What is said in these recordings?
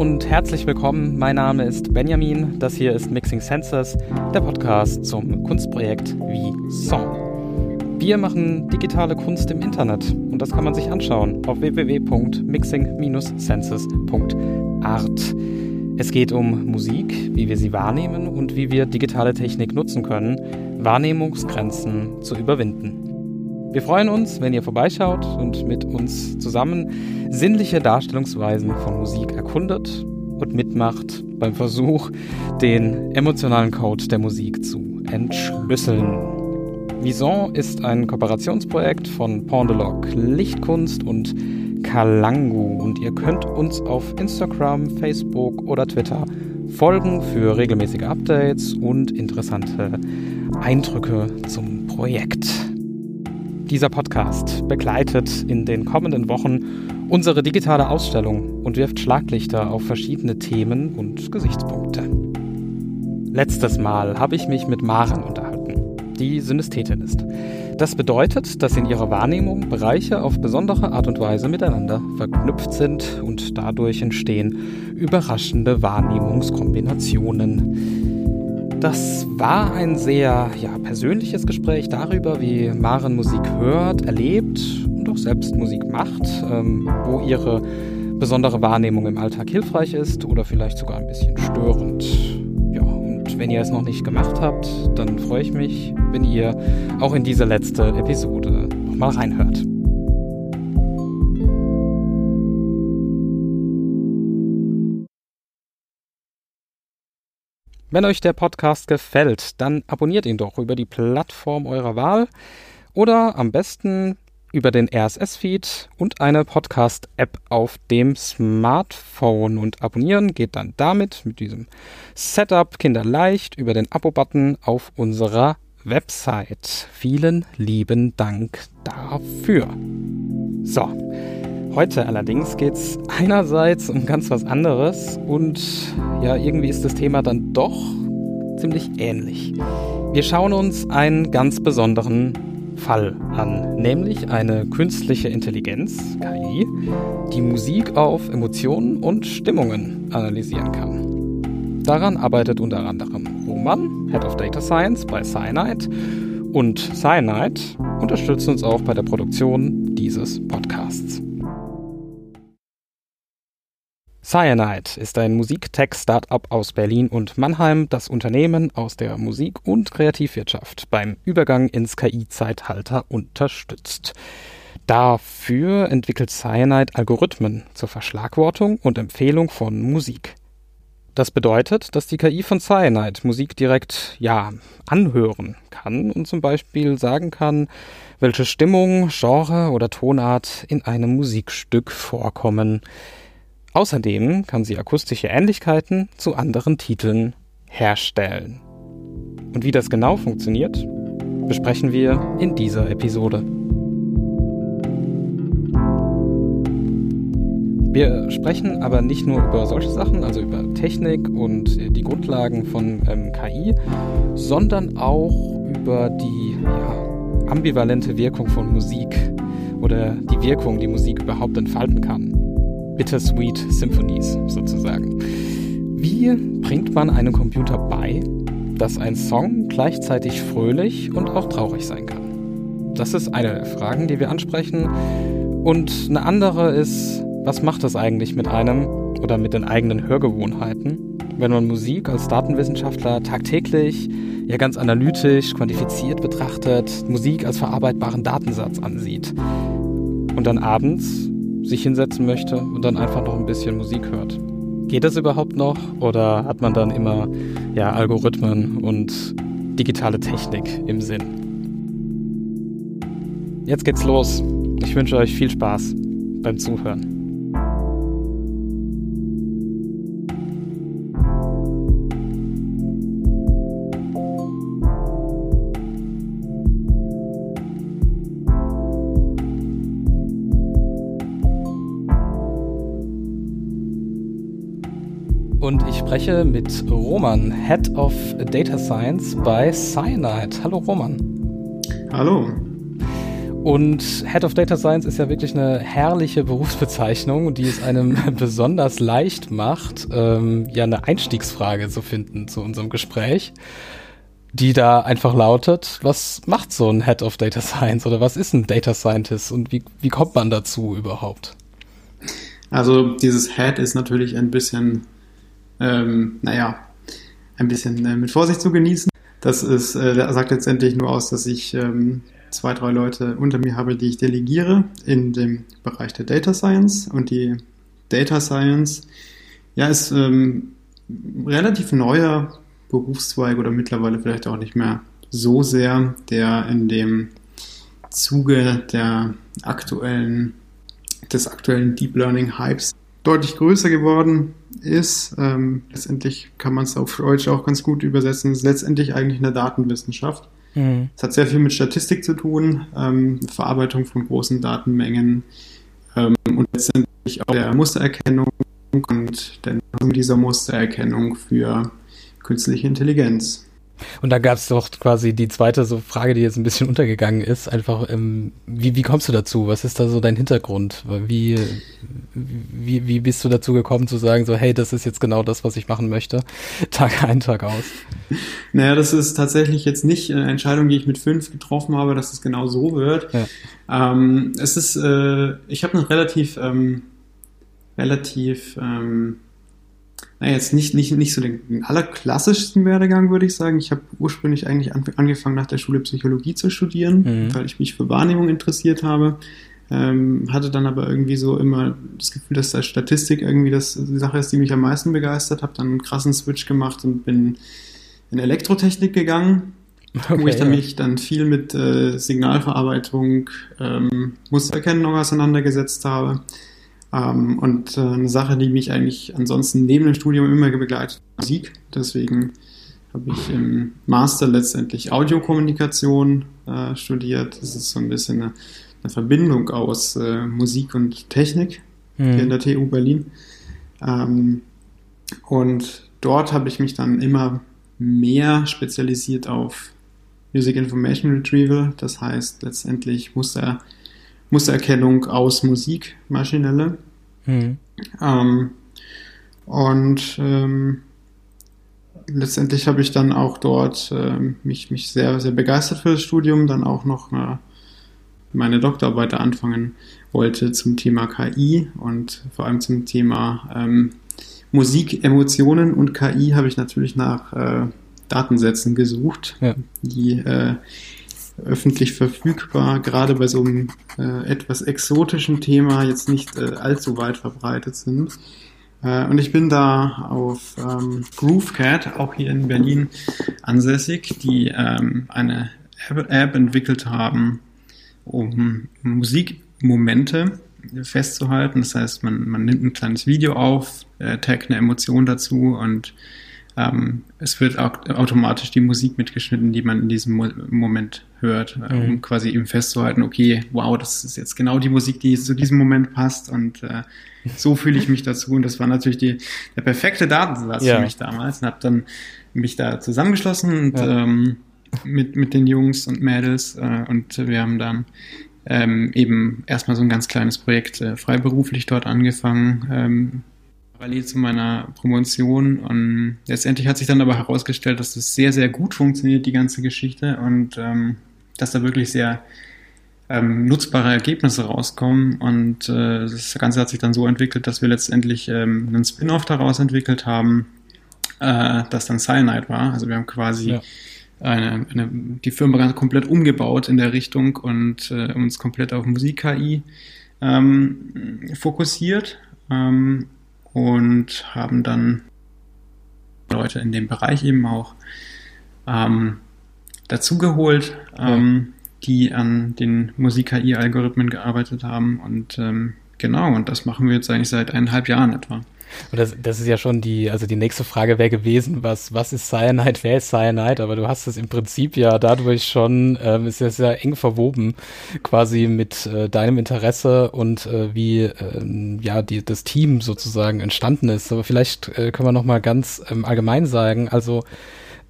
und herzlich willkommen. Mein Name ist Benjamin. Das hier ist Mixing Senses, der Podcast zum Kunstprojekt wie Song. Wir machen digitale Kunst im Internet und das kann man sich anschauen auf www.mixing-senses.art. Es geht um Musik, wie wir sie wahrnehmen und wie wir digitale Technik nutzen können, Wahrnehmungsgrenzen zu überwinden. Wir freuen uns, wenn ihr vorbeischaut und mit uns zusammen sinnliche Darstellungsweisen von Musik erkundet und mitmacht beim Versuch, den emotionalen Code der Musik zu entschlüsseln. Vison ist ein Kooperationsprojekt von Pondelog Lichtkunst und Kalangu und ihr könnt uns auf Instagram, Facebook oder Twitter folgen für regelmäßige Updates und interessante Eindrücke zum Projekt. Dieser Podcast begleitet in den kommenden Wochen unsere digitale Ausstellung und wirft Schlaglichter auf verschiedene Themen und Gesichtspunkte. Letztes Mal habe ich mich mit Maren unterhalten, die Synästhetin ist. Das bedeutet, dass in ihrer Wahrnehmung Bereiche auf besondere Art und Weise miteinander verknüpft sind und dadurch entstehen überraschende Wahrnehmungskombinationen. Das war ein sehr ja, persönliches Gespräch darüber, wie Maren Musik hört, erlebt und auch selbst Musik macht, ähm, wo ihre besondere Wahrnehmung im Alltag hilfreich ist oder vielleicht sogar ein bisschen störend. Ja, und wenn ihr es noch nicht gemacht habt, dann freue ich mich, wenn ihr auch in diese letzte Episode nochmal reinhört. Wenn euch der Podcast gefällt, dann abonniert ihn doch über die Plattform eurer Wahl oder am besten über den RSS-Feed und eine Podcast-App auf dem Smartphone. Und abonnieren geht dann damit mit diesem Setup kinderleicht über den Abo-Button auf unserer Website. Vielen lieben Dank dafür. So. Heute allerdings geht es einerseits um ganz was anderes und ja, irgendwie ist das Thema dann doch ziemlich ähnlich. Wir schauen uns einen ganz besonderen Fall an, nämlich eine künstliche Intelligenz, KI, die Musik auf Emotionen und Stimmungen analysieren kann. Daran arbeitet unter anderem Roman, Head of Data Science bei Cyanide und Cyanide unterstützt uns auch bei der Produktion dieses Podcasts. Cyanide ist ein Musiktech-Startup aus Berlin und Mannheim, das Unternehmen aus der Musik- und Kreativwirtschaft beim Übergang ins KI-Zeitalter unterstützt. Dafür entwickelt Cyanide Algorithmen zur Verschlagwortung und Empfehlung von Musik. Das bedeutet, dass die KI von Cyanide Musik direkt, ja, anhören kann und zum Beispiel sagen kann, welche Stimmung, Genre oder Tonart in einem Musikstück vorkommen. Außerdem kann sie akustische Ähnlichkeiten zu anderen Titeln herstellen. Und wie das genau funktioniert, besprechen wir in dieser Episode. Wir sprechen aber nicht nur über solche Sachen, also über Technik und die Grundlagen von ähm, KI, sondern auch über die ja, ambivalente Wirkung von Musik oder die Wirkung, die Musik überhaupt entfalten kann. Bittersweet Symphonies sozusagen. Wie bringt man einem Computer bei, dass ein Song gleichzeitig fröhlich und auch traurig sein kann? Das ist eine der Fragen, die wir ansprechen. Und eine andere ist, was macht das eigentlich mit einem oder mit den eigenen Hörgewohnheiten, wenn man Musik als Datenwissenschaftler tagtäglich ja ganz analytisch, quantifiziert betrachtet, Musik als verarbeitbaren Datensatz ansieht und dann abends sich hinsetzen möchte und dann einfach noch ein bisschen Musik hört. Geht das überhaupt noch oder hat man dann immer ja, Algorithmen und digitale Technik im Sinn? Jetzt geht's los. Ich wünsche euch viel Spaß beim Zuhören. Spreche mit Roman, Head of Data Science bei Cyanide. Hallo Roman. Hallo. Und Head of Data Science ist ja wirklich eine herrliche Berufsbezeichnung, die es einem besonders leicht macht, ähm, ja eine Einstiegsfrage zu finden zu unserem Gespräch, die da einfach lautet, was macht so ein Head of Data Science oder was ist ein Data Scientist und wie, wie kommt man dazu überhaupt? Also dieses Head ist natürlich ein bisschen, ähm, naja, ein bisschen äh, mit Vorsicht zu genießen. Das ist, äh, sagt letztendlich nur aus, dass ich ähm, zwei, drei Leute unter mir habe, die ich delegiere in dem Bereich der Data Science. Und die Data Science, ja, ist ähm, relativ neuer Berufszweig oder mittlerweile vielleicht auch nicht mehr so sehr, der in dem Zuge der aktuellen, des aktuellen Deep Learning Hypes deutlich größer geworden ist. Ähm, letztendlich kann man es auf Deutsch auch ganz gut übersetzen. Es ist letztendlich eigentlich eine Datenwissenschaft. Mhm. Es hat sehr viel mit Statistik zu tun, ähm, Verarbeitung von großen Datenmengen ähm, und letztendlich auch der Mustererkennung und der Nutzung dieser Mustererkennung für künstliche Intelligenz. Und da gab es doch quasi die zweite so Frage, die jetzt ein bisschen untergegangen ist. Einfach, ähm, wie, wie kommst du dazu? Was ist da so dein Hintergrund? Wie, wie, wie bist du dazu gekommen zu sagen, so, hey, das ist jetzt genau das, was ich machen möchte? Tag ein, Tag aus. Naja, das ist tatsächlich jetzt nicht eine Entscheidung, die ich mit fünf getroffen habe, dass es genau so wird. Ja. Ähm, es ist, äh, ich habe einen relativ, ähm, relativ, ähm, naja, jetzt nicht, nicht, nicht so den, allerklassischsten Werdegang, würde ich sagen. Ich habe ursprünglich eigentlich an, angefangen, nach der Schule Psychologie zu studieren, mhm. weil ich mich für Wahrnehmung interessiert habe. Ähm, hatte dann aber irgendwie so immer das Gefühl, dass da Statistik irgendwie das, die Sache ist, die mich am meisten begeistert. Habe dann einen krassen Switch gemacht und bin in Elektrotechnik gegangen, okay, wo ich dann ja. mich dann viel mit äh, Signalverarbeitung, ähm, Mustererkennung auseinandergesetzt habe. Ähm, und äh, eine Sache, die mich eigentlich ansonsten neben dem Studium immer begleitet, Musik. Deswegen habe ich im Master letztendlich Audiokommunikation äh, studiert. Das ist so ein bisschen eine, eine Verbindung aus äh, Musik und Technik mhm. hier in der TU Berlin. Ähm, und dort habe ich mich dann immer mehr spezialisiert auf Music Information Retrieval. Das heißt letztendlich Muster Mustererkennung aus Musik, maschinelle. Mhm. Ähm, und ähm, letztendlich habe ich dann auch dort äh, mich, mich sehr, sehr begeistert für das Studium, dann auch noch äh, meine Doktorarbeit anfangen wollte zum Thema KI und vor allem zum Thema ähm, Musik, Emotionen und KI habe ich natürlich nach äh, Datensätzen gesucht, ja. die äh, öffentlich verfügbar, gerade bei so einem äh, etwas exotischen Thema jetzt nicht äh, allzu weit verbreitet sind. Äh, und ich bin da auf ähm, GrooveCat, auch hier in Berlin ansässig, die ähm, eine App entwickelt haben, um Musikmomente festzuhalten. Das heißt, man, man nimmt ein kleines Video auf, äh, taggt eine Emotion dazu und ähm, es wird auch automatisch die Musik mitgeschnitten, die man in diesem Mo Moment hört, äh, mhm. um quasi eben festzuhalten, okay, wow, das ist jetzt genau die Musik, die zu diesem Moment passt und äh, so fühle ich mich dazu und das war natürlich die, der perfekte Datensatz ja. für mich damals und habe dann mich da zusammengeschlossen und ja. ähm, mit, mit den Jungs und Mädels äh, und wir haben dann ähm, eben erstmal so ein ganz kleines Projekt äh, freiberuflich dort angefangen, ähm, parallel zu meiner Promotion. Und letztendlich hat sich dann aber herausgestellt, dass das sehr, sehr gut funktioniert, die ganze Geschichte, und ähm, dass da wirklich sehr ähm, nutzbare Ergebnisse rauskommen. Und äh, das Ganze hat sich dann so entwickelt, dass wir letztendlich ähm, einen Spin-off daraus entwickelt haben, äh, das dann Cyanide war. Also wir haben quasi ja. eine, eine, die Firma komplett umgebaut in der Richtung und äh, uns komplett auf Musik-KI ähm, fokussiert. Ähm, und haben dann Leute in dem Bereich eben auch ähm, dazugeholt, ähm, die an den Musik-KI-Algorithmen gearbeitet haben. Und ähm, genau, und das machen wir jetzt eigentlich seit eineinhalb Jahren etwa. Und das, das ist ja schon die, also die nächste Frage wäre gewesen, was, was ist Cyanide, wer ist Cyanide? Aber du hast es im Prinzip ja dadurch schon, ähm, ist ja sehr eng verwoben, quasi mit äh, deinem Interesse und äh, wie äh, ja die, das Team sozusagen entstanden ist. Aber vielleicht äh, können wir noch mal ganz ähm, allgemein sagen, also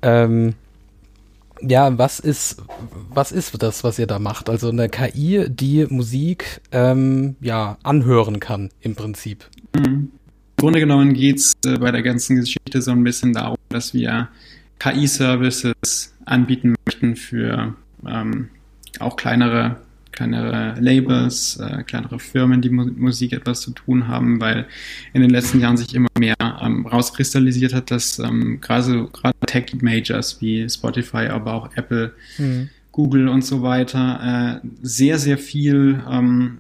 ähm, ja, was ist, was ist das, was ihr da macht? Also eine KI, die Musik ähm, ja anhören kann im Prinzip. Mhm. Im Grunde genommen geht es äh, bei der ganzen Geschichte so ein bisschen darum, dass wir KI-Services anbieten möchten für ähm, auch kleinere kleinere Labels, äh, kleinere Firmen, die mit Musik etwas zu tun haben, weil in den letzten Jahren sich immer mehr ähm, rauskristallisiert hat, dass ähm, gerade gerade Tech-Majors wie Spotify, aber auch Apple, mhm. Google und so weiter äh, sehr, sehr viel ähm,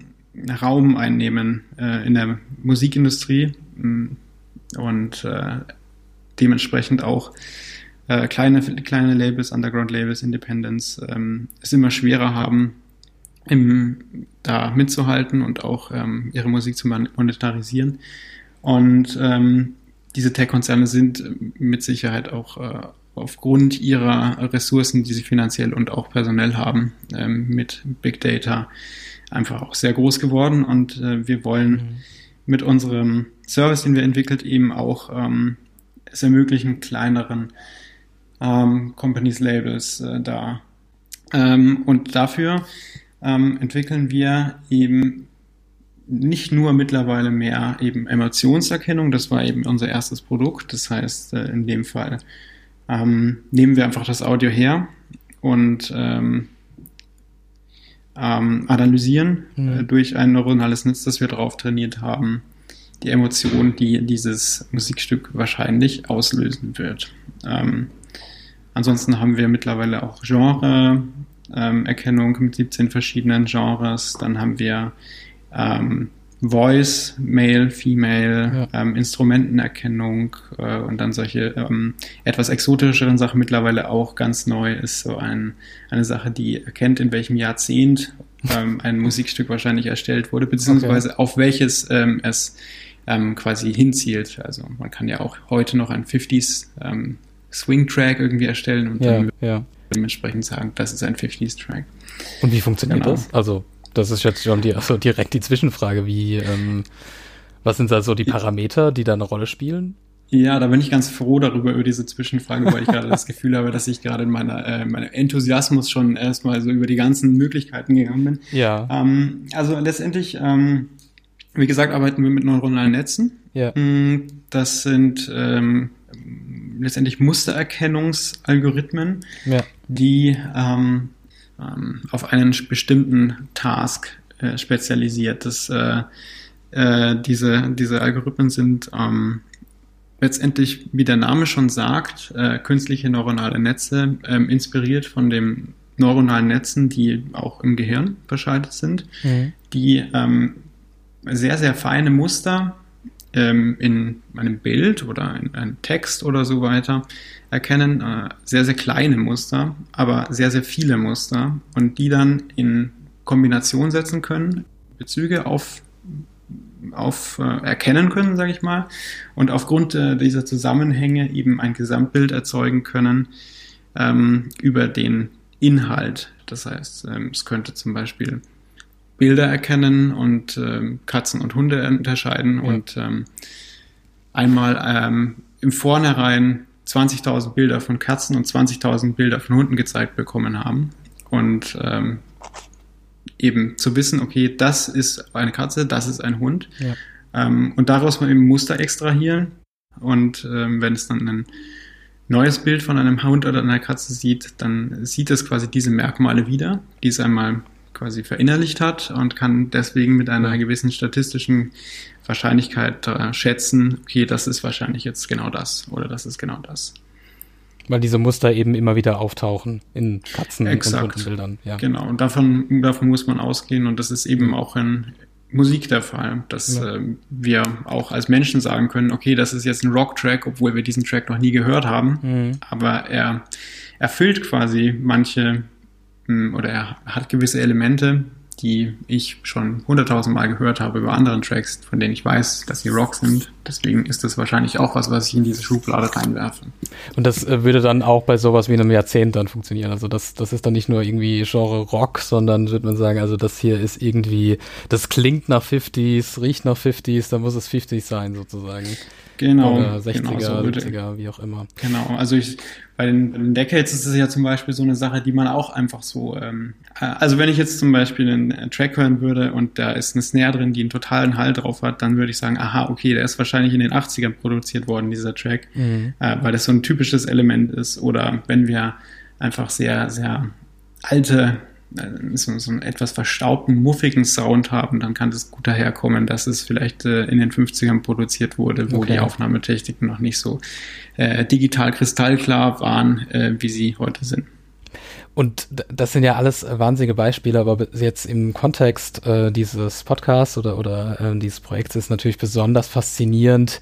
Raum einnehmen äh, in der Musikindustrie und äh, dementsprechend auch äh, kleine, kleine Labels, Underground-Labels, Independents ähm, es immer schwerer haben, im, da mitzuhalten und auch ähm, ihre Musik zu monetarisieren. Und ähm, diese Tech-Konzerne sind mit Sicherheit auch äh, aufgrund ihrer Ressourcen, die sie finanziell und auch personell haben, ähm, mit Big Data einfach auch sehr groß geworden. Und äh, wir wollen mhm. Mit unserem Service, den wir entwickelt, eben auch ähm, es ermöglichen, kleineren ähm, Companies, Labels äh, da. Ähm, und dafür ähm, entwickeln wir eben nicht nur mittlerweile mehr eben Emotionserkennung, das war eben unser erstes Produkt. Das heißt, äh, in dem Fall ähm, nehmen wir einfach das Audio her und ähm, ähm, analysieren mhm. äh, durch ein neuronales Netz, das wir drauf trainiert haben, die Emotion, die dieses Musikstück wahrscheinlich auslösen wird. Ähm, ansonsten haben wir mittlerweile auch Genre, ähm, mit 17 verschiedenen Genres. Dann haben wir ähm, Voice, Male, Female, ja. ähm, Instrumentenerkennung äh, und dann solche ähm, etwas exotischeren Sachen mittlerweile auch ganz neu ist so ein, eine Sache, die erkennt, in welchem Jahrzehnt ähm, ein Musikstück wahrscheinlich erstellt wurde, beziehungsweise okay. auf welches ähm, es ähm, quasi hinzielt. Also man kann ja auch heute noch ein 50s ähm, Swing-Track irgendwie erstellen und ja, dann ja dementsprechend sagen, das ist ein 50s-Track. Und wie funktioniert genau. das? Also, das ist jetzt schon die, also direkt die Zwischenfrage. Wie, ähm, was sind da so die Parameter, die da eine Rolle spielen? Ja, da bin ich ganz froh darüber, über diese Zwischenfrage, weil ich gerade das Gefühl habe, dass ich gerade in meiner, äh, meinem Enthusiasmus schon erstmal so über die ganzen Möglichkeiten gegangen bin. Ja. Ähm, also letztendlich, ähm, wie gesagt, arbeiten wir mit neuronalen Netzen. Ja. Mm, das sind ähm, letztendlich Mustererkennungsalgorithmen, ja. die ähm, ähm, auf einen bestimmten Task äh, spezialisiert. Das, äh, äh, diese, diese Algorithmen sind ähm, letztendlich, wie der Name schon sagt, äh, künstliche neuronale Netze, ähm, inspiriert von den neuronalen Netzen, die auch im Gehirn verschaltet sind, mhm. die ähm, sehr, sehr feine Muster ähm, in einem Bild oder in einem Text oder so weiter erkennen äh, sehr, sehr kleine Muster, aber sehr, sehr viele Muster und die dann in Kombination setzen können, Bezüge auf, auf äh, erkennen können, sage ich mal, und aufgrund äh, dieser Zusammenhänge eben ein Gesamtbild erzeugen können ähm, über den Inhalt. Das heißt, ähm, es könnte zum Beispiel Bilder erkennen und ähm, Katzen und Hunde unterscheiden ja. und ähm, einmal ähm, im Vornherein 20.000 Bilder von Katzen und 20.000 Bilder von Hunden gezeigt bekommen haben und ähm, eben zu wissen, okay, das ist eine Katze, das ist ein Hund ja. ähm, und daraus mal eben Muster extrahieren und ähm, wenn es dann ein neues Bild von einem Hund oder einer Katze sieht, dann sieht es quasi diese Merkmale wieder, die es einmal quasi verinnerlicht hat und kann deswegen mit einer gewissen statistischen Wahrscheinlichkeit äh, schätzen, okay, das ist wahrscheinlich jetzt genau das oder das ist genau das. Weil diese Muster eben immer wieder auftauchen in Katzen Exakt. und Bildern. Ja. Genau, und davon, davon muss man ausgehen und das ist eben auch in Musik der Fall, dass ja. äh, wir auch als Menschen sagen können, okay, das ist jetzt ein Rock-Track, obwohl wir diesen Track noch nie gehört haben, mhm. aber er erfüllt quasi manche oder er hat gewisse Elemente, die ich schon hunderttausend Mal gehört habe über anderen Tracks, von denen ich weiß, dass sie Rock sind. Deswegen ist das wahrscheinlich auch was, was ich in diese Schublade reinwerfe. Und das äh, würde dann auch bei sowas wie einem Jahrzehnt dann funktionieren. Also das, das ist dann nicht nur irgendwie Genre Rock, sondern würde man sagen, also das hier ist irgendwie, das klingt nach 50s, riecht nach 50s, dann muss es 50s sein sozusagen. Genau. Oder 60er, genau, so 70er, wie auch immer. Genau, also ich, bei den, bei den Decades ist es ja zum Beispiel so eine Sache, die man auch einfach so, ähm, äh, also wenn ich jetzt zum Beispiel einen Track hören würde und da ist eine Snare drin, die einen totalen Halt drauf hat, dann würde ich sagen, aha, okay, der ist wahrscheinlich in den 80ern produziert worden, dieser Track, mhm. äh, weil das so ein typisches Element ist. Oder wenn wir einfach sehr, sehr alte äh, so, so einen etwas verstaubten, muffigen Sound haben, dann kann das gut daherkommen, dass es vielleicht äh, in den 50ern produziert wurde, wo okay. die Aufnahmetechniken noch nicht so äh, digital kristallklar waren, äh, wie sie heute sind. Und das sind ja alles wahnsinnige Beispiele, aber jetzt im Kontext äh, dieses Podcasts oder, oder äh, dieses Projekts ist natürlich besonders faszinierend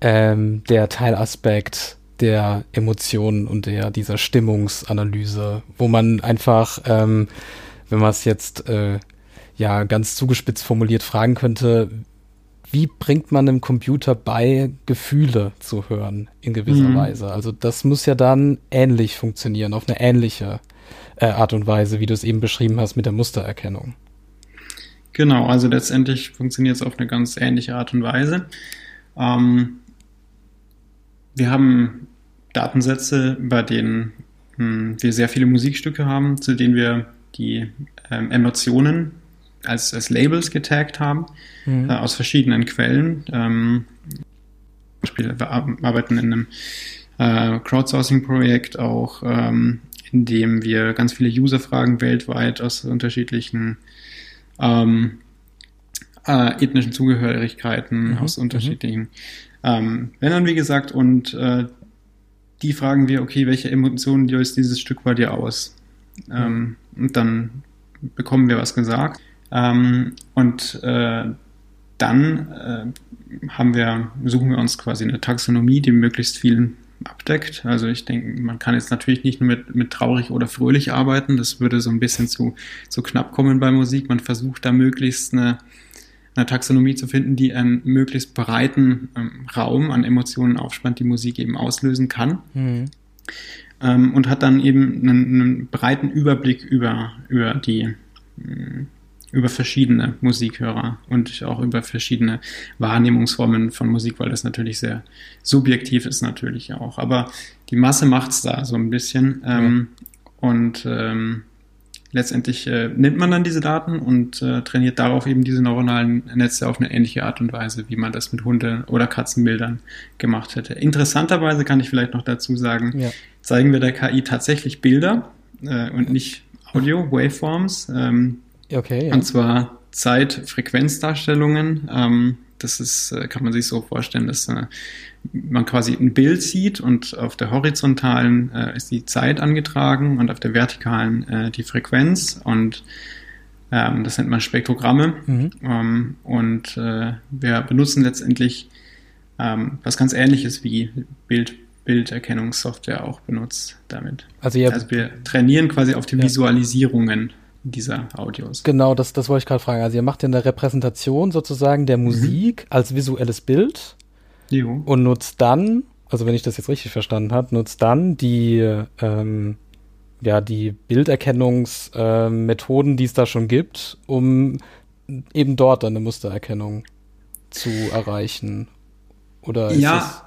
ähm, der Teilaspekt der Emotionen und der dieser Stimmungsanalyse, wo man einfach, ähm, wenn man es jetzt äh, ja ganz zugespitzt formuliert fragen könnte, wie bringt man einem Computer bei, Gefühle zu hören in gewisser mhm. Weise? Also das muss ja dann ähnlich funktionieren, auf eine ähnliche äh, Art und Weise, wie du es eben beschrieben hast mit der Mustererkennung. Genau, also letztendlich funktioniert es auf eine ganz ähnliche Art und Weise. Ähm, wir haben Datensätze, bei denen hm, wir sehr viele Musikstücke haben, zu denen wir die ähm, Emotionen als, als Labels getaggt haben, mhm. äh, aus verschiedenen Quellen. Ähm, zum Beispiel, wir arbeiten in einem äh, Crowdsourcing-Projekt auch, ähm, in dem wir ganz viele User-Fragen weltweit aus unterschiedlichen ähm, äh, ethnischen Zugehörigkeiten, mhm. aus unterschiedlichen ähm, Ländern, wie gesagt, und äh, die fragen wir, okay, welche Emotionen löst dieses Stück bei dir aus? Ähm, und dann bekommen wir was gesagt. Ähm, und äh, dann äh, haben wir, suchen wir uns quasi eine Taxonomie, die möglichst vielen abdeckt. Also ich denke, man kann jetzt natürlich nicht nur mit, mit traurig oder fröhlich arbeiten. Das würde so ein bisschen zu, zu knapp kommen bei Musik. Man versucht da möglichst eine eine Taxonomie zu finden, die einen möglichst breiten ähm, Raum an Emotionen aufspannt, die Musik eben auslösen kann. Mhm. Ähm, und hat dann eben einen, einen, breiten Überblick über, über die mm, über verschiedene Musikhörer und auch über verschiedene Wahrnehmungsformen von Musik, weil das natürlich sehr subjektiv ist natürlich auch. Aber die Masse macht es da so ein bisschen. Ähm, ja. Und ähm, letztendlich äh, nimmt man dann diese Daten und äh, trainiert darauf eben diese neuronalen Netze auf eine ähnliche Art und Weise, wie man das mit Hunde- oder Katzenbildern gemacht hätte. Interessanterweise kann ich vielleicht noch dazu sagen, ja. zeigen wir der KI tatsächlich Bilder äh, und nicht Audio, Waveforms. Ähm, okay, ja. Und zwar Zeit-Frequenzdarstellungen. Ähm, das ist, äh, kann man sich so vorstellen, dass äh, man quasi ein Bild sieht und auf der horizontalen äh, ist die Zeit angetragen und auf der vertikalen äh, die Frequenz und ähm, das nennt man Spektrogramme mhm. ähm, und äh, wir benutzen letztendlich ähm, was ganz ähnliches wie Bild Bilderkennungssoftware auch benutzt damit. Also, also wir trainieren quasi auf die ja. Visualisierungen dieser Audios. Genau, das, das wollte ich gerade fragen. Also ihr macht ja eine Repräsentation sozusagen der mhm. Musik mhm. als visuelles Bild jo. und nutzt dann, also wenn ich das jetzt richtig verstanden habe, nutzt dann die ähm, ja die Bilderkennungsmethoden, äh, die es da schon gibt, um eben dort eine Mustererkennung zu erreichen. Oder ja, es,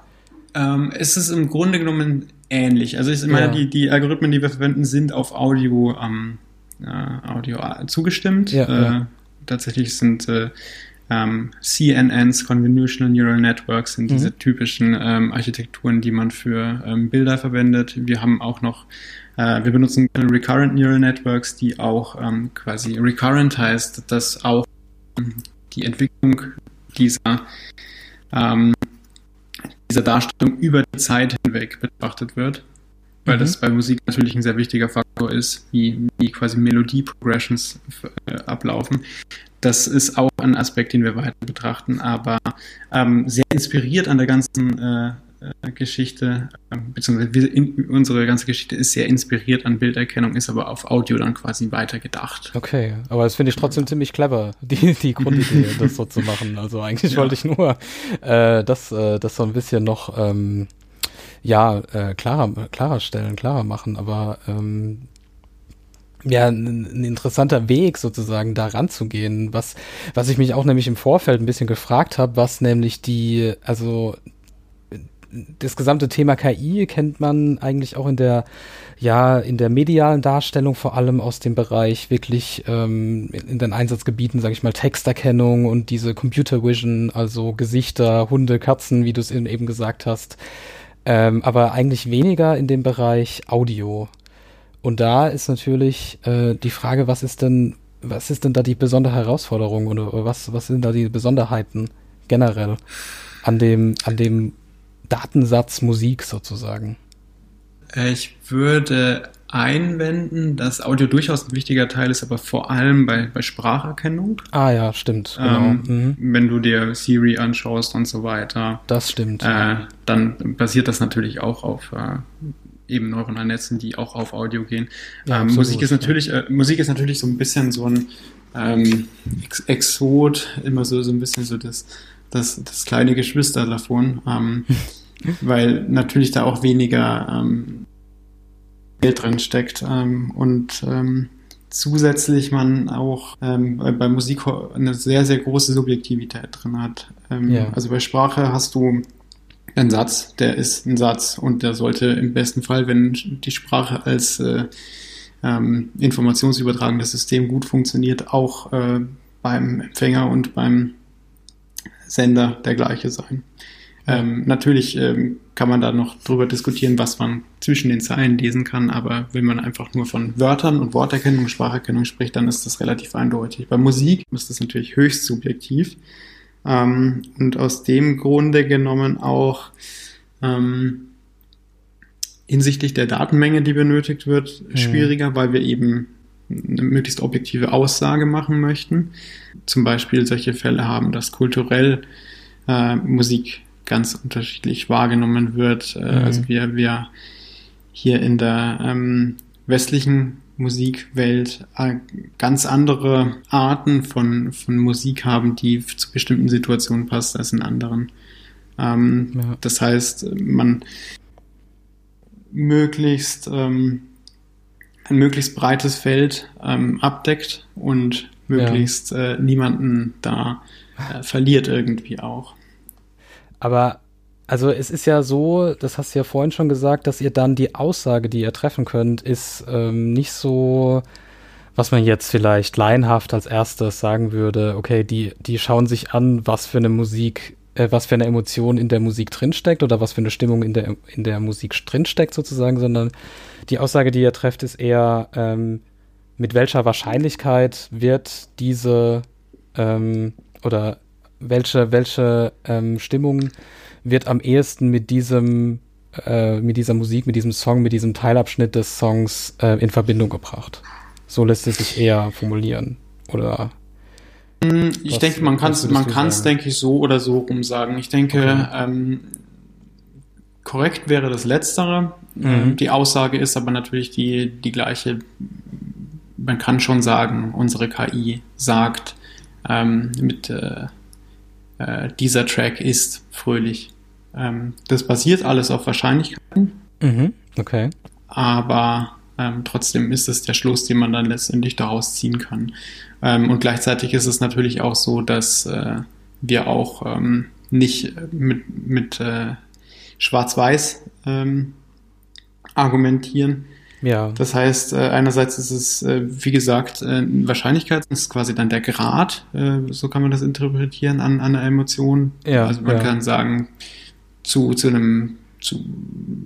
ähm, es ist im Grunde genommen ähnlich. Also ich meine, ja. die, die Algorithmen, die wir verwenden, sind auf Audio ähm, äh, Audio zugestimmt. Ja, äh, ja. Tatsächlich sind äh, ähm, CNNs, Convolutional Neural Networks, sind mhm. diese typischen ähm, Architekturen, die man für ähm, Bilder verwendet. Wir haben auch noch, äh, wir benutzen Recurrent Neural Networks, die auch ähm, quasi recurrent heißt, dass auch die Entwicklung dieser ähm, dieser Darstellung über die Zeit hinweg betrachtet wird weil mhm. das bei Musik natürlich ein sehr wichtiger Faktor ist, wie, wie quasi Melodie-Progressions äh, ablaufen. Das ist auch ein Aspekt, den wir weiter betrachten, aber ähm, sehr inspiriert an der ganzen äh, äh, Geschichte, äh, beziehungsweise in, unsere ganze Geschichte ist sehr inspiriert an Bilderkennung, ist aber auf Audio dann quasi weitergedacht. Okay, aber das finde ich trotzdem ziemlich clever, die, die Grundidee, das so zu machen. Also eigentlich ja. wollte ich nur äh, das, äh, das so ein bisschen noch ähm, ja, äh, klarer, klarer stellen, klarer machen, aber ähm, ja, ein, interessanter Weg sozusagen da ranzugehen. Was, was ich mich auch nämlich im Vorfeld ein bisschen gefragt habe, was nämlich die, also das gesamte Thema KI kennt man eigentlich auch in der, ja, in der medialen Darstellung vor allem aus dem Bereich wirklich ähm, in den Einsatzgebieten, sage ich mal, Texterkennung und diese Computer Vision, also Gesichter, Hunde, Katzen, wie du es eben gesagt hast. Ähm, aber eigentlich weniger in dem Bereich Audio. Und da ist natürlich äh, die Frage, was ist denn, was ist denn da die besondere Herausforderung oder was, was sind da die Besonderheiten generell an dem, an dem Datensatz Musik sozusagen? Äh, ich würde einwenden, dass Audio durchaus ein wichtiger Teil ist, aber vor allem bei, bei Spracherkennung. Ah ja, stimmt. Genau. Ähm, mhm. Wenn du dir Siri anschaust und so weiter. Das stimmt. Äh, dann basiert das natürlich auch auf äh, eben neuronalen Netzen, die auch auf Audio gehen. Ja, ähm, Musik ist natürlich, ja. äh, Musik ist natürlich so ein bisschen so ein ähm, Ex Exot, immer so, so ein bisschen so das, das, das kleine Geschwister davon, ähm, weil natürlich da auch weniger ähm, Geld drin steckt ähm, und ähm, zusätzlich man auch ähm, bei, bei Musik eine sehr, sehr große Subjektivität drin hat. Ähm, ja. Also bei Sprache hast du ein Satz, der ist ein Satz und der sollte im besten Fall, wenn die Sprache als äh, ähm, informationsübertragendes System gut funktioniert, auch äh, beim Empfänger und beim Sender der gleiche sein. Ähm, natürlich ähm, kann man da noch drüber diskutieren, was man zwischen den Zeilen lesen kann, aber wenn man einfach nur von Wörtern und Worterkennung, Spracherkennung spricht, dann ist das relativ eindeutig. Bei Musik ist das natürlich höchst subjektiv. Ähm, und aus dem Grunde genommen auch ähm, hinsichtlich der Datenmenge, die benötigt wird, mhm. schwieriger, weil wir eben eine möglichst objektive Aussage machen möchten. Zum Beispiel solche Fälle haben, dass kulturell äh, Musik ganz unterschiedlich wahrgenommen wird. Äh, mhm. Also wir, wir hier in der ähm, westlichen Musikwelt äh, ganz andere Arten von, von Musik haben, die zu bestimmten Situationen passt als in anderen. Ähm, ja. Das heißt, man möglichst ähm, ein möglichst breites Feld ähm, abdeckt und möglichst ja. äh, niemanden da äh, verliert irgendwie auch. Aber also es ist ja so, das hast du ja vorhin schon gesagt, dass ihr dann die Aussage, die ihr treffen könnt, ist ähm, nicht so, was man jetzt vielleicht laienhaft als erstes sagen würde, okay, die, die schauen sich an, was für eine Musik, äh, was für eine Emotion in der Musik drinsteckt oder was für eine Stimmung in der, in der Musik drinsteckt sozusagen, sondern die Aussage, die ihr trefft, ist eher, ähm, mit welcher Wahrscheinlichkeit wird diese ähm, oder welche, welche ähm, Stimmung wird am ehesten mit diesem, äh, mit dieser Musik, mit diesem Song, mit diesem Teilabschnitt des Songs äh, in Verbindung gebracht. So lässt es sich eher formulieren. Oder hm, ich was, denke, man kann es, man kann es, denke ich, so oder so rum sagen. Ich denke, okay. ähm, korrekt wäre das Letztere. Mhm. Die Aussage ist aber natürlich die, die gleiche. Man kann schon sagen, unsere KI sagt ähm, mit äh, äh, dieser Track ist fröhlich. Ähm, das basiert alles auf Wahrscheinlichkeiten. Mhm, okay. Aber ähm, trotzdem ist es der Schluss, den man dann letztendlich daraus ziehen kann. Ähm, und gleichzeitig ist es natürlich auch so, dass äh, wir auch ähm, nicht mit, mit äh, Schwarz-Weiß ähm, argumentieren, ja. Das heißt, äh, einerseits ist es, äh, wie gesagt, äh, Wahrscheinlichkeit, das ist quasi dann der Grad, so kann man das interpretieren an, an einer Emotion. Ja, also man ja. kann sagen, zu, zu einem zu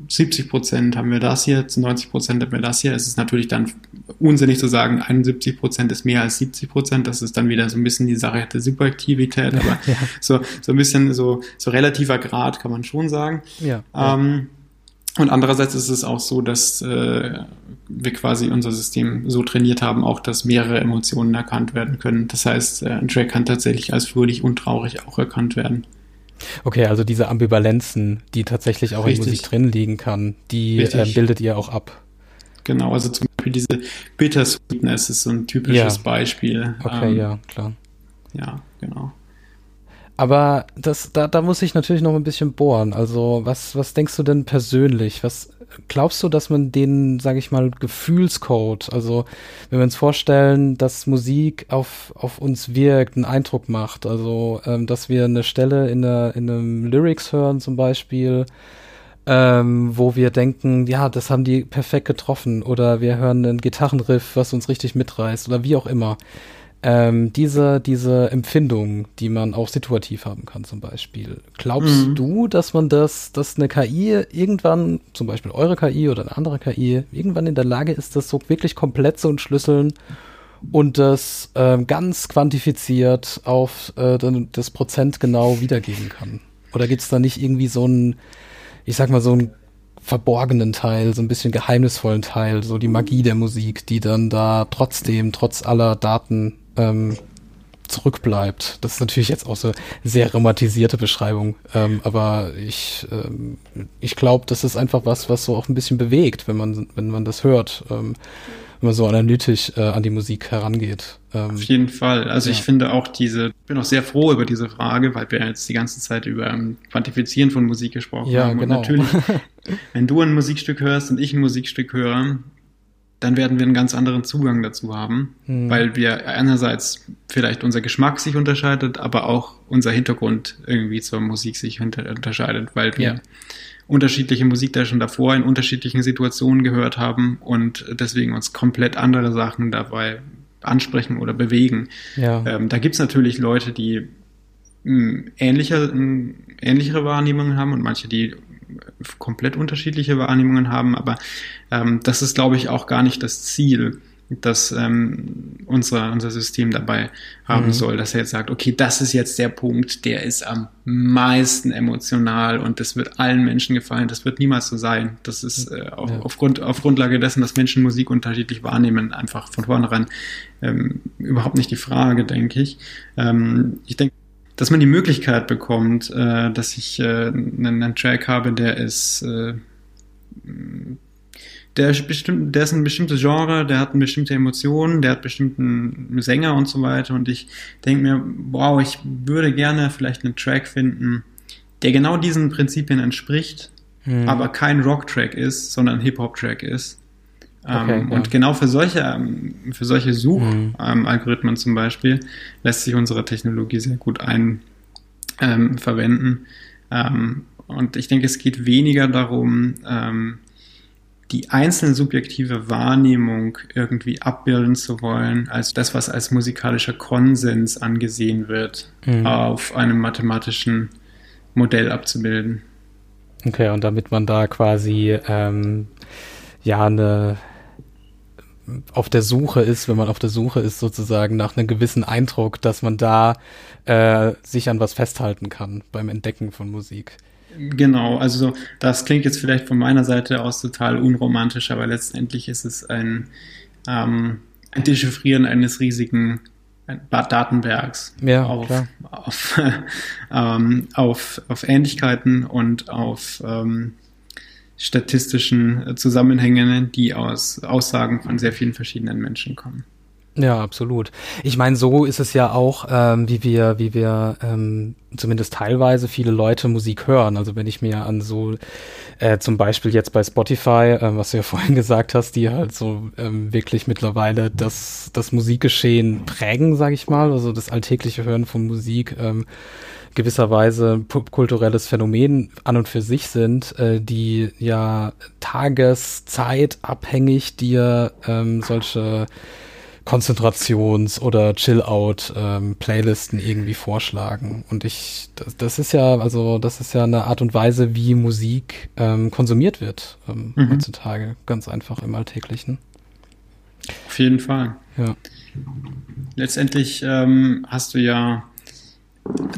70 Prozent haben wir das hier, zu 90 Prozent haben wir das hier. Es ist natürlich dann unsinnig zu sagen, 71 Prozent ist mehr als 70 Prozent. Das ist dann wieder so ein bisschen die Sache der Subjektivität, aber ja. so, so ein bisschen so, so relativer Grad kann man schon sagen. Ja. Ähm, und andererseits ist es auch so, dass äh, wir quasi unser System so trainiert haben, auch dass mehrere Emotionen erkannt werden können. Das heißt, äh, ein Track kann tatsächlich als fröhlich und traurig auch erkannt werden. Okay, also diese Ambivalenzen, die tatsächlich auch Richtig. in Musik drin liegen kann, die äh, bildet ihr auch ab. Genau, also zum Beispiel diese Bittersweetness ist so ein typisches ja. Beispiel. Okay, ähm, ja, klar. Ja, genau. Aber das, da, da muss ich natürlich noch ein bisschen bohren. Also, was, was denkst du denn persönlich? Was glaubst du, dass man den, sage ich mal, Gefühlscode, also wenn wir uns vorstellen, dass Musik auf, auf uns wirkt, einen Eindruck macht, also ähm, dass wir eine Stelle in, der, in einem Lyrics hören zum Beispiel, ähm, wo wir denken, ja, das haben die perfekt getroffen, oder wir hören einen Gitarrenriff, was uns richtig mitreißt, oder wie auch immer ähm, diese, diese Empfindung, die man auch situativ haben kann, zum Beispiel. Glaubst mhm. du, dass man das, dass eine KI irgendwann, zum Beispiel eure KI oder eine andere KI, irgendwann in der Lage ist, das so wirklich komplett zu entschlüsseln und das ähm, ganz quantifiziert auf äh, das Prozent genau wiedergeben kann? Oder gibt es da nicht irgendwie so einen, ich sag mal, so einen verborgenen Teil, so ein bisschen geheimnisvollen Teil, so die Magie der Musik, die dann da trotzdem, trotz aller Daten ähm, zurückbleibt. Das ist natürlich jetzt auch so eine sehr romantisierte Beschreibung, ähm, aber ich, ähm, ich glaube, das ist einfach was, was so auch ein bisschen bewegt, wenn man, wenn man das hört, ähm, wenn man so analytisch äh, an die Musik herangeht. Ähm, Auf jeden Fall. Also ja. ich finde auch diese, bin auch sehr froh über diese Frage, weil wir jetzt die ganze Zeit über ähm, Quantifizieren von Musik gesprochen ja, haben. Genau. Und natürlich, wenn du ein Musikstück hörst und ich ein Musikstück höre, dann werden wir einen ganz anderen Zugang dazu haben, mhm. weil wir einerseits vielleicht unser Geschmack sich unterscheidet, aber auch unser Hintergrund irgendwie zur Musik sich unterscheidet, weil wir ja. unterschiedliche Musik da schon davor in unterschiedlichen Situationen gehört haben und deswegen uns komplett andere Sachen dabei ansprechen oder bewegen. Ja. Ähm, da gibt's natürlich Leute, die mh, ähnliche, mh, ähnlichere Wahrnehmungen haben und manche, die komplett unterschiedliche Wahrnehmungen haben, aber ähm, das ist, glaube ich, auch gar nicht das Ziel, das ähm, unser, unser System dabei haben mhm. soll, dass er jetzt sagt, okay, das ist jetzt der Punkt, der ist am meisten emotional und das wird allen Menschen gefallen. Das wird niemals so sein. Das ist äh, auf, ja. aufgrund, auf Grundlage dessen, dass Menschen Musik unterschiedlich wahrnehmen, einfach von vornherein ähm, überhaupt nicht die Frage, denke ich. Ähm, ich denke, dass man die Möglichkeit bekommt, äh, dass ich äh, einen, einen, Track habe, der ist, äh, der ist bestimmt, der ist ein bestimmtes Genre, der hat eine bestimmte Emotion, der hat bestimmten Sänger und so weiter. Und ich denke mir, wow, ich würde gerne vielleicht einen Track finden, der genau diesen Prinzipien entspricht, hm. aber kein Rock-Track ist, sondern ein Hip-Hop-Track ist. Okay, ähm, ja. Und genau für solche, ähm, für solche Suchalgorithmen mhm. zum Beispiel lässt sich unsere Technologie sehr gut ein ähm, verwenden. Ähm, und ich denke, es geht weniger darum, ähm, die einzelne subjektive Wahrnehmung irgendwie abbilden zu wollen, als das, was als musikalischer Konsens angesehen wird, mhm. auf einem mathematischen Modell abzubilden. Okay, und damit man da quasi ähm, ja eine auf der Suche ist, wenn man auf der Suche ist sozusagen nach einem gewissen Eindruck, dass man da äh, sich an was festhalten kann beim Entdecken von Musik. Genau, also das klingt jetzt vielleicht von meiner Seite aus total unromantisch, aber letztendlich ist es ein, ähm, ein Dechiffrieren eines riesigen Datenbergs ja, auf, auf, ähm, auf, auf Ähnlichkeiten und auf ähm, statistischen äh, Zusammenhängen, die aus Aussagen von sehr vielen verschiedenen Menschen kommen. Ja, absolut. Ich meine, so ist es ja auch, ähm, wie wir, wie wir ähm, zumindest teilweise viele Leute Musik hören. Also wenn ich mir an so äh, zum Beispiel jetzt bei Spotify, äh, was du ja vorhin gesagt hast, die halt so ähm, wirklich mittlerweile das, das Musikgeschehen prägen, sag ich mal, also das alltägliche Hören von Musik. Ähm, gewisserweise popkulturelles Phänomen an und für sich sind, äh, die ja tageszeitabhängig dir ähm, solche Konzentrations- oder Chill-out-Playlisten ähm, irgendwie vorschlagen. Und ich, das, das, ist ja, also das ist ja eine Art und Weise, wie Musik ähm, konsumiert wird ähm, mhm. heutzutage, ganz einfach im Alltäglichen. Auf jeden Fall. Ja. Letztendlich ähm, hast du ja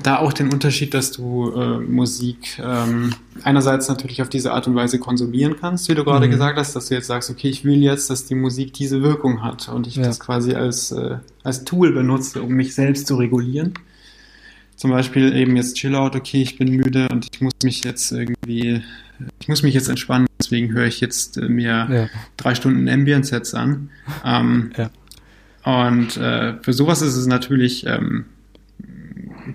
da auch den Unterschied, dass du äh, Musik ähm, einerseits natürlich auf diese Art und Weise konsumieren kannst, wie du gerade mhm. gesagt hast, dass du jetzt sagst, okay, ich will jetzt, dass die Musik diese Wirkung hat und ich ja. das quasi als, äh, als Tool benutze, um mich selbst zu regulieren. zum Beispiel eben jetzt Chillout, okay, ich bin müde und ich muss mich jetzt irgendwie, ich muss mich jetzt entspannen, deswegen höre ich jetzt äh, mir ja. drei Stunden Ambient-Sets an. Ähm, ja. Und äh, für sowas ist es natürlich ähm,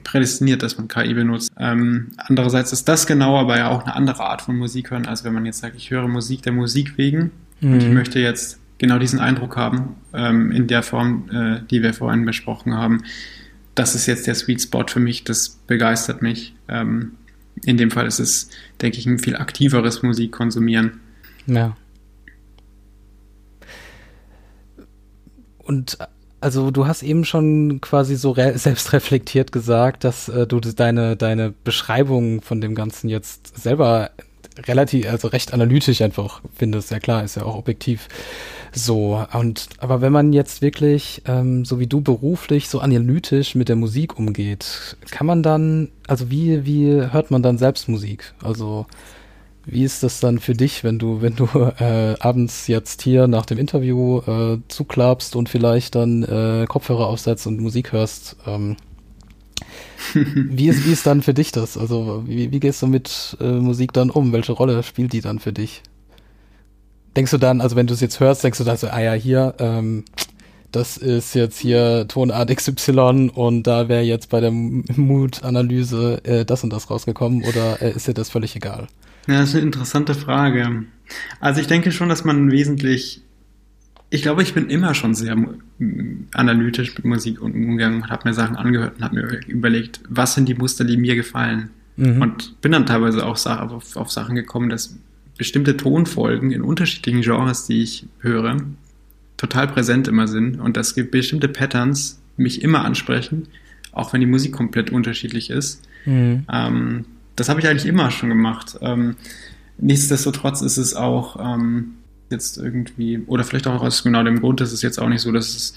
prädestiniert, dass man KI benutzt. Ähm, andererseits ist das genau aber ja auch eine andere Art von Musik hören, als wenn man jetzt sagt, ich höre Musik der Musik wegen mhm. und ich mhm. möchte jetzt genau diesen Eindruck haben, ähm, in der Form, äh, die wir vorhin besprochen haben das ist jetzt der Sweet Spot für mich, das begeistert mich. Ähm, in dem Fall ist es, denke ich, ein viel aktiveres Musikkonsumieren. Ja. Und also du hast eben schon quasi so selbst reflektiert gesagt, dass äh, du deine, deine Beschreibung von dem Ganzen jetzt selber relativ, also recht analytisch einfach findest. Ja klar, ist ja auch objektiv. So, und aber wenn man jetzt wirklich, ähm, so wie du beruflich, so analytisch mit der Musik umgeht, kann man dann, also wie, wie hört man dann selbst Musik? Also wie ist das dann für dich, wenn du, wenn du äh, abends jetzt hier nach dem Interview äh, zuklappst und vielleicht dann äh, Kopfhörer aufsetzt und Musik hörst? Ähm, wie, ist, wie ist dann für dich das? Also wie, wie gehst du mit äh, Musik dann um? Welche Rolle spielt die dann für dich? denkst du dann, also wenn du es jetzt hörst, denkst du dann so, ah ja, hier, ähm, das ist jetzt hier Tonart XY und da wäre jetzt bei der Mood-Analyse äh, das und das rausgekommen oder äh, ist dir das völlig egal? Ja, das ist eine interessante Frage. Also ich denke schon, dass man wesentlich, ich glaube, ich bin immer schon sehr analytisch mit Musik umgegangen und habe mir Sachen angehört und habe mir überlegt, was sind die Muster, die mir gefallen. Mhm. Und bin dann teilweise auch auf, auf Sachen gekommen, dass bestimmte Tonfolgen in unterschiedlichen Genres, die ich höre, total präsent immer sind und dass bestimmte Patterns mich immer ansprechen, auch wenn die Musik komplett unterschiedlich ist. Mhm. Ähm, das habe ich eigentlich immer schon gemacht. Ähm, nichtsdestotrotz ist es auch ähm, jetzt irgendwie, oder vielleicht auch aus genau dem Grund, dass es jetzt auch nicht so, dass es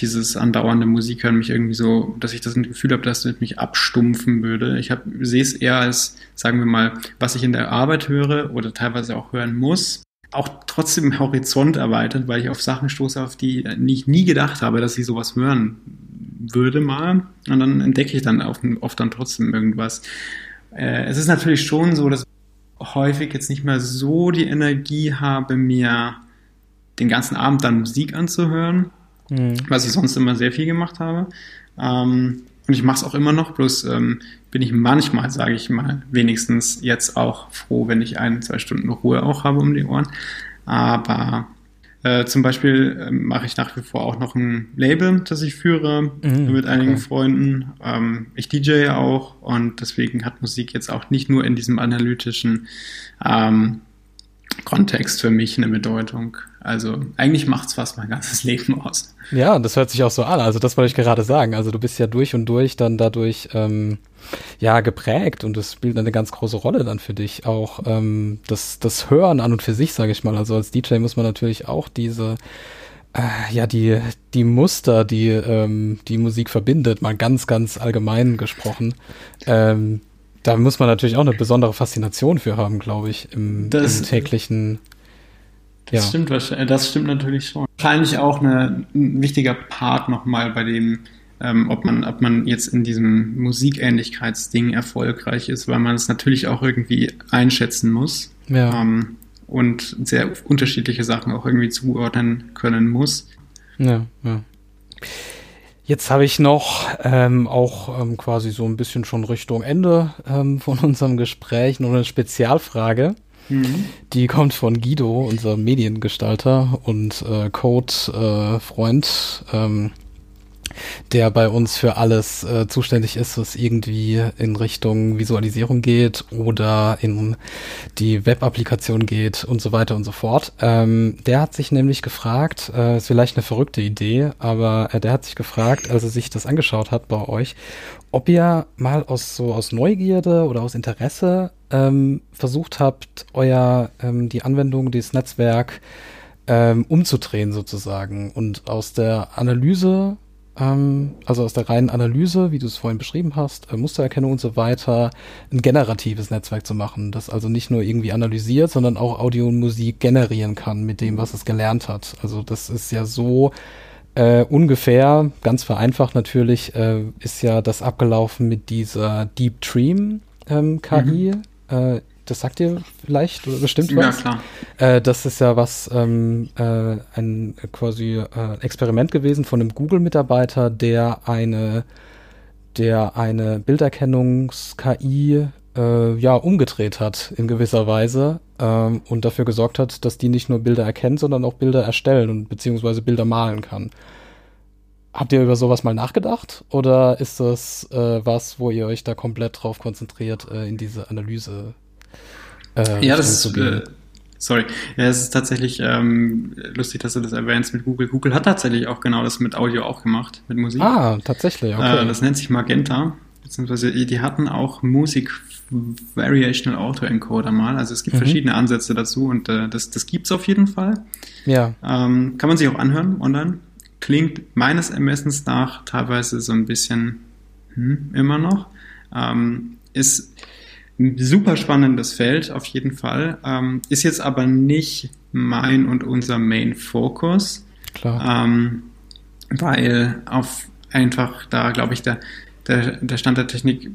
dieses andauernde Musik hören mich irgendwie so, dass ich das Gefühl habe, dass es mich abstumpfen würde. Ich sehe es eher als, sagen wir mal, was ich in der Arbeit höre oder teilweise auch hören muss, auch trotzdem Horizont erweitert, weil ich auf Sachen stoße, auf die ich nie gedacht habe, dass ich sowas hören würde mal. Und dann entdecke ich dann oft dann trotzdem irgendwas. Äh, es ist natürlich schon so, dass häufig jetzt nicht mehr so die Energie habe, mir den ganzen Abend dann Musik anzuhören, mhm. was ich sonst immer sehr viel gemacht habe. Ähm, und ich mache es auch immer noch, bloß ähm, bin ich manchmal, sage ich mal, wenigstens jetzt auch froh, wenn ich ein, zwei Stunden Ruhe auch habe um die Ohren. Aber äh, zum Beispiel äh, mache ich nach wie vor auch noch ein Label, das ich führe mhm, mit einigen okay. Freunden. Ähm, ich DJ auch und deswegen hat Musik jetzt auch nicht nur in diesem analytischen ähm, Kontext für mich eine Bedeutung. Also eigentlich macht es fast mein ganzes Leben aus. Ja, das hört sich auch so an. Also das wollte ich gerade sagen. Also du bist ja durch und durch dann dadurch ähm, ja geprägt und das spielt eine ganz große Rolle dann für dich. Auch ähm, das, das Hören an und für sich, sage ich mal. Also als DJ muss man natürlich auch diese äh, ja, die, die Muster, die ähm, die Musik verbindet, mal ganz, ganz allgemein gesprochen, ähm, da muss man natürlich auch eine besondere Faszination für haben, glaube ich, im, im täglichen. Das ja. stimmt wahrscheinlich, das stimmt natürlich schon. Wahrscheinlich auch eine, ein wichtiger Part nochmal bei dem, ähm, ob man, ob man jetzt in diesem Musikähnlichkeitsding erfolgreich ist, weil man es natürlich auch irgendwie einschätzen muss. Ja. Ähm, und sehr unterschiedliche Sachen auch irgendwie zuordnen können muss. Ja, ja. Jetzt habe ich noch ähm, auch ähm, quasi so ein bisschen schon Richtung Ende ähm, von unserem Gespräch noch eine Spezialfrage. Mhm. Die kommt von Guido, unserem Mediengestalter und äh, Code-Freund. Äh, ähm, der bei uns für alles äh, zuständig ist, was irgendwie in Richtung Visualisierung geht oder in die Web-Applikation geht und so weiter und so fort. Ähm, der hat sich nämlich gefragt, äh, ist vielleicht eine verrückte Idee, aber äh, der hat sich gefragt, als er sich das angeschaut hat bei euch, ob ihr mal aus so aus Neugierde oder aus Interesse ähm, versucht habt, euer ähm, die Anwendung, dieses Netzwerk ähm, umzudrehen sozusagen und aus der Analyse ähm, also aus der reinen Analyse, wie du es vorhin beschrieben hast, äh, Mustererkennung und so weiter, ein generatives Netzwerk zu machen, das also nicht nur irgendwie analysiert, sondern auch Audio und Musik generieren kann mit dem, was es gelernt hat. Also das ist ja so Äh, ungefähr, ganz vereinfacht natürlich, äh, ist ja das abgelaufen mit dieser Deep Dream ähm, KI. Mhm. Äh, das sagt ihr vielleicht oder bestimmt was? Ja, klar. Äh, das ist ja was, ähm, äh, ein quasi äh, Experiment gewesen von einem Google-Mitarbeiter, der eine, der eine Bilderkennungs-KI äh, ja umgedreht hat in gewisser Weise ähm, und dafür gesorgt hat, dass die nicht nur Bilder erkennt, sondern auch Bilder erstellen und beziehungsweise Bilder malen kann. Habt ihr über sowas mal nachgedacht oder ist das äh, was, wo ihr euch da komplett drauf konzentriert, äh, in diese Analyse äh, ja, das ist, äh, sorry, ja, es ist tatsächlich ähm, lustig, dass du das erwähnst mit Google. Google hat tatsächlich auch genau das mit Audio auch gemacht, mit Musik. Ah, tatsächlich, okay. Äh, das nennt sich Magenta, beziehungsweise die hatten auch Musik Variational Auto Encoder mal. Also es gibt mhm. verschiedene Ansätze dazu und äh, das, das es auf jeden Fall. Ja. Ähm, kann man sich auch anhören online. Klingt meines Ermessens nach teilweise so ein bisschen hm, immer noch. Ähm, ist super spannendes Feld auf jeden Fall. Ähm, ist jetzt aber nicht mein und unser Main Focus. Klar. Ähm, weil auf einfach da, glaube ich, der, der, der Stand der Technik